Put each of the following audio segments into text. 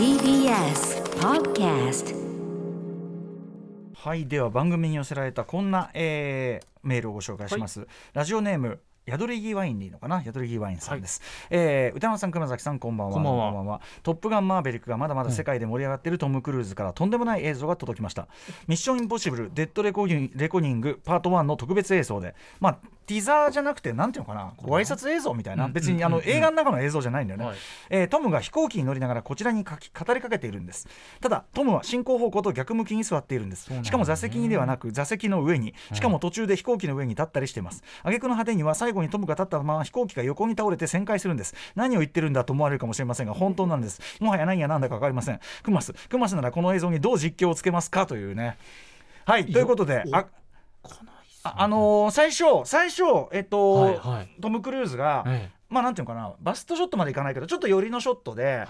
TBS Podcast はいでは番組に寄せられたこんな、えーメールをご紹介します、ラジオネーム宿り木ワインでいいのかな？宿り木ワインさんです、えー歌山さん熊崎さんこんばんは。こんばんは。トップガンマーベリックがまだまだ世界で盛り上がっているトム・クルーズからとんでもない映像が届きました。ミッションインポッシブルデッドレコニレコニングパート1の特別映像でまあティザーじゃなくてなんていうのかなご挨拶映像みたいな、別にあの映画の中の映像じゃないんだよね、はい。えートムが飛行機に乗りながらこちらに語りかけているんです。ただトムは進行方向と逆向きに座っているんです。しかも座席にではなく座席の上にしかも途中で飛行機の上に立ったりしています。挙句の果てには最後にトムが立ったまま飛行機が横に倒れて旋回するんです。何を言ってるんだと思われるかもしれませんが本当なんです。もはや何や何だか分かりません。クマスクマスならこの映像にどう実況をつけますかというね。はいということであああのー最初最初えっと、はいはい。トム・クルーズが、えまあなんていうのかなバストショットまでいかないけどちょっと寄りのショットで、はい。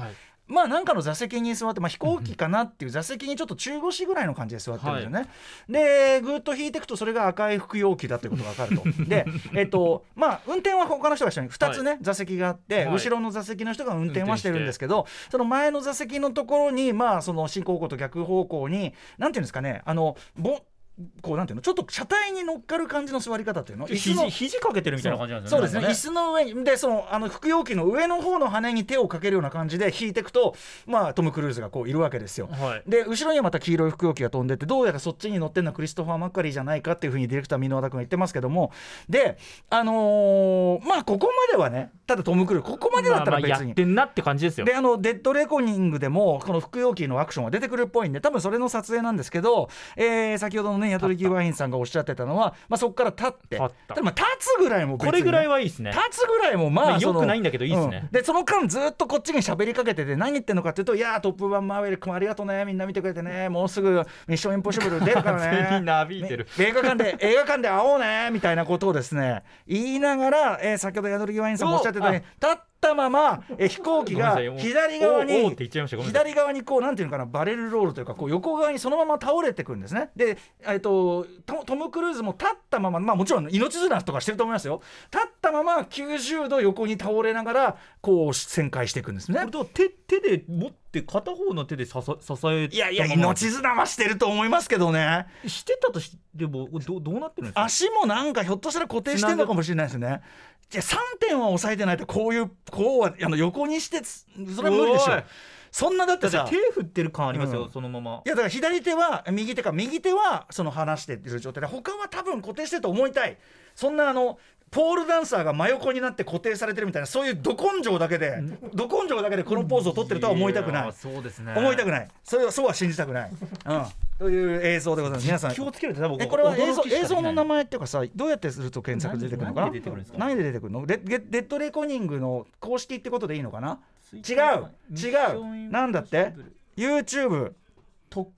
まあなんかの座席に座って、まあ、飛行機かなっていう座席にちょっと中腰ぐらいの感じで座ってるんですよね。でぐーっと引いていくとそれが赤い服用機だということが分かると。でえっとまあ運転は他の人が一緒に2つね、座席があって、はい。後ろの座席の人が運転はしてるんですけどその前の座席のところにまあその進行方向と逆方向になんていうんですかねあのぼこうなんていうのちょっと車体に乗っかる感じの座り方っていうの？椅子の肘肘かけてるみたいな感じなんですよねそうですね。椅子の上にでそのあの服用機の上の方の羽に手をかけるような感じで引いていくとまあトム・クルーズがこういるわけですよ。はい。で後ろにはまた黄色い服用機が飛んでってどうやらそっちに乗ってるのはクリストファー・マッカリーじゃないかっていうふうにディレクター箕輪田君が言ってますけども。であのーまあここまではねただトム・クルーズここまでだったらまあまあ別に。やってんなって感じですよ。であのデッドレコニングでもこの服用機のアクションが出てくるっぽいんで多分それの撮影なんですけど、えー先ほどのね宿り木ワインさんがおっしゃってたのは、まあ、そこから立って立った。だまあ立つぐらいもこれぐらいはいいですね。立つぐらいもまあまあその良くないんだけどいいっすね。うん。でその間ずっとこっちに喋りかけてて何言ってんのかっていうと「いやートップガンマーヴェリックもありがとうねみんな見てくれてねもうすぐミッションインポッシブル出るからね」なびいてる。ね映画館で 映画館で会おうねみたいなことをですね言いながら、えー先ほど宿り木ワインさんもおっしゃってたように立ったまま、えー飛行機が左側に左側にこうなんていうのかなバレルロールというかこう横側にそのまま倒れてくるんですね。で、えっとトトム・クルーズも立ったまままあもちろん命綱とかしてると思いますよ。立ったまま90度横に倒れながらこう旋回していくんですね。と手手で持って片方の手で支えいやいや命綱はしてると思いますけどね。してたとしてもどどうなってるんですか？足もなんかひょっとしたら固定してるのかもしれないですねじゃあ3点は押さえてないとこういうこうはあの横にしてつそれは無理でしょ。そんなだってさ手振ってる感ありますよ、うん。そのまま。いやだから左手は右手か右手はその離してる状態で他は多分固定してると思いたい。そんなあのポールダンサーが真横になって固定されてるみたいなそういうど根性だけでど根性だけでこのポーズを取ってるとは思いたくない。やそうですね。思いたくない。それはそうは信じたくない、うん、という映像でございます。皆さん気をつけると多分えこれは映像映像の名前っていうかさどうやってすると検索で出てくるのか？な何で出てくるの？レデデッドレコーニングの公式ってことでいいのかな？違う。違う。なんだって？YouTube と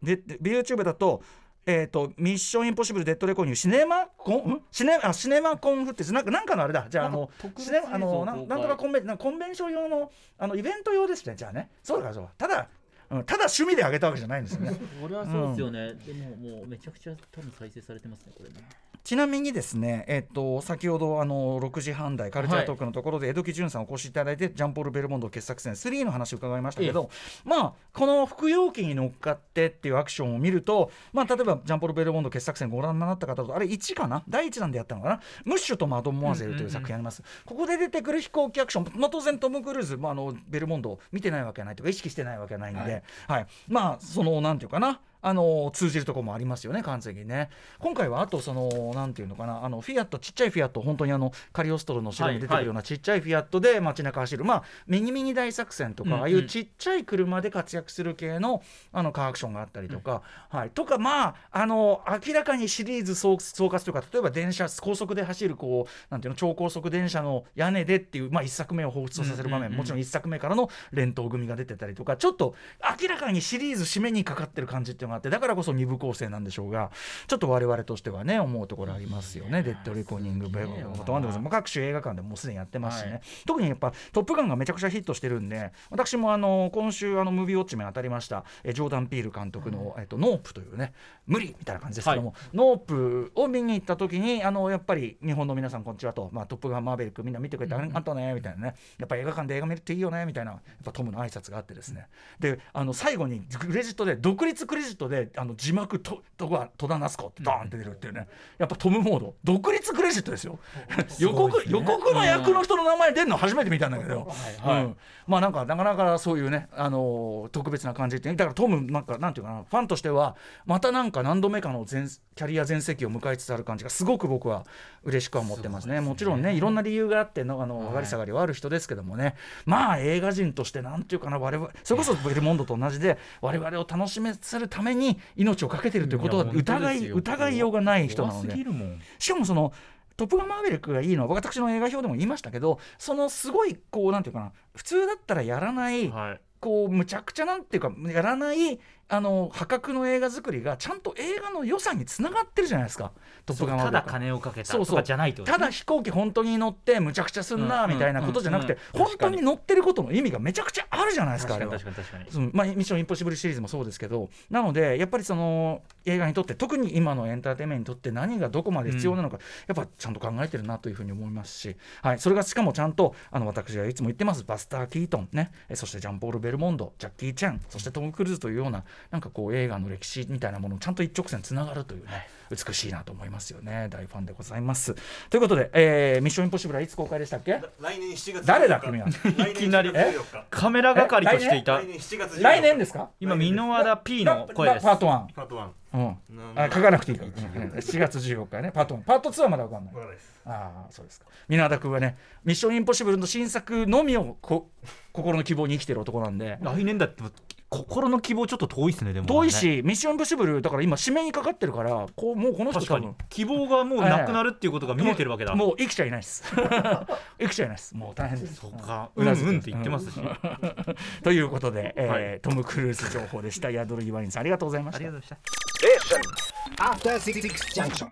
でで YouTube だとえー、とミッションインポッシブルデッドレコーニングシネマコンん？シネあシネマコンフってなんかなんかのあれだ。じゃああのシネマあのなんなんとかコンベンなんかコンベンション用のあのイベント用ですねじゃあね。そうだからそうただ、うん、ただ趣味であげたわけじゃないんですよね。これはそうですよね、でももうめちゃくちゃ多分再生されてますねこれね。ちなみにですね、えっと、先ほどあの6時半台カルチャートークのところで江戸木潤さんお越しいただいて、ジャンポール・ベルモンド傑作戦3の話を伺いましたけど、まあこの服用機に乗っかってっていうアクションを見ると、まあ、例えばジャンポール・ベルモンド傑作戦ご覧になった方とあれ1かな？第1弾でやったのかな「ムッシュとマドモアゼル」という作品あります、ここで出てくる飛行機アクション、まあ、当然トム・クルーズ、まあ、あのベルモンドを見てないわけはないとか意識してないわけはないんで、はい。まあそのなんていうかな。あの通じるところもありますよね完全にね。今回はあとそのなんていうのかなあのフィアットちっちゃいフィアット本当にあのカリオストロの城に出てくるようなちっちゃいフィアットで街中走る、まあミニミニ大作戦とか、ああいうちっちゃい車で活躍する系のあのカーアクションがあったりとか、はい。とかまああの明らかにシリーズ総総括というか例えば電車高速で走るこうなんていうの超高速電車の屋根でっていうまあ一作目を彷彿とさせる場面、もちろん一作目からの連投組が出てたりとかちょっと明らかにシリーズ締めにかかってる感じっていうのあってだからこそ2部構成なんでしょうがちょっと我々としてはね思うところありますよね「デッドレコーニング」ベ各種映画館でもうすでにやってますしね、はい。特にやっぱ「トップガン」がめちゃくちゃヒットしてるんで私もあの今週あのムービーウォッチメン当たりました。えジョーダン・ピール監督の「えっと、ノープ」というね無理みたいな感じですけども、ノープを見に行った時にあのやっぱり日本の皆さんこんにちはと「まあ、トップガンマーベリック」みんな見てくれてありがとうねみたいなね。やっぱ映画館で映画見るっていいよねみたいなやっぱトムの挨拶があってですね。であの最後にクレジットで独立クレジットであの字幕ととこは戸田夏子ってドーンって出るっていうね。やっぱトムモード。独立クレジットですよ。予告予告の役の人の名前出るの初めて見たんだけど、はいうん。まあなんかなかなかそういうね、あのー特別な感じってだからトムなんかなんていうかなファンとしてはまたなんか何度目かの全キャリア全盛期を迎えつつある感じがすごく僕は嬉しくは思ってますね。もちろんねいろんな理由があってのあの上がり下がりはある人ですけどもね、まあ映画人としてなんていうかな我々それこそベルモンドと同じで我々を楽しめさせるために命を懸けてるということは疑い疑いようがない人なので。しかもそのトップガンマーヴェリックがいいの。は私の映画表でも言いましたけどそのすごいこうなんていうかな普通だったらやらない、はいこうむちゃくちゃなんていうかやらないあの破格の映画作りがちゃんと映画の良さにつながってるじゃないですか「トップガンマーたヴェリック」だ金をかけたとかじゃないとね。だ飛行機本当に乗ってむちゃくちゃすんなうんみたいなことじゃなくてうんうん本当に乗ってることの意味がめちゃくちゃあるじゃないですかあれはまあ、ミッションインポッシブルシリーズもそうですけど。なのでやっぱりその映画にとって特に今のエンターテインメントにとって何がどこまで必要なのか、やっぱちゃんと考えてるなというふうに思いますし、はい、それがしかもちゃんとあの私がいつも言ってますバスター・キートンね。えそしてジャンポール・ベルモンドジャッキー・チェンそしてトム・クルーズというようななんかこう映画の歴史みたいなものをちゃんと一直線つながるというね美しいなと思いますよね。大ファンでございます。ということで、えーミッションインポッシブルはいつ公開でしたっけ？来年7月誰だ君は？来年7月14日。カメラ係としていた。来年7月14日。来年ですか？今箕輪田 P の声です。パート1パート1うん。あ書かなくていいから、うん。7月14日ね。パート1パート2はまだ分かんない。わかんないです。ああそうですか。皆田君はね「ミッションインポッシブル」の新作のみをこ心の希望に生きてる男なんで。来年だって心の希望ちょっと遠いっすねでも遠いし、ミッションインポッシブルだから今指名にかかってるからこうもうこの人確かに。希望がもうなくなるっていうことが見えてるわけだ。もう生きちゃいないです。生きちゃいないです。もう大変です。そうか。うんうんって言ってますし。ということで、えーはい。トム・クルーズ情報でした。ヤドルギバリンさんありがとうございました。ありがとうございました.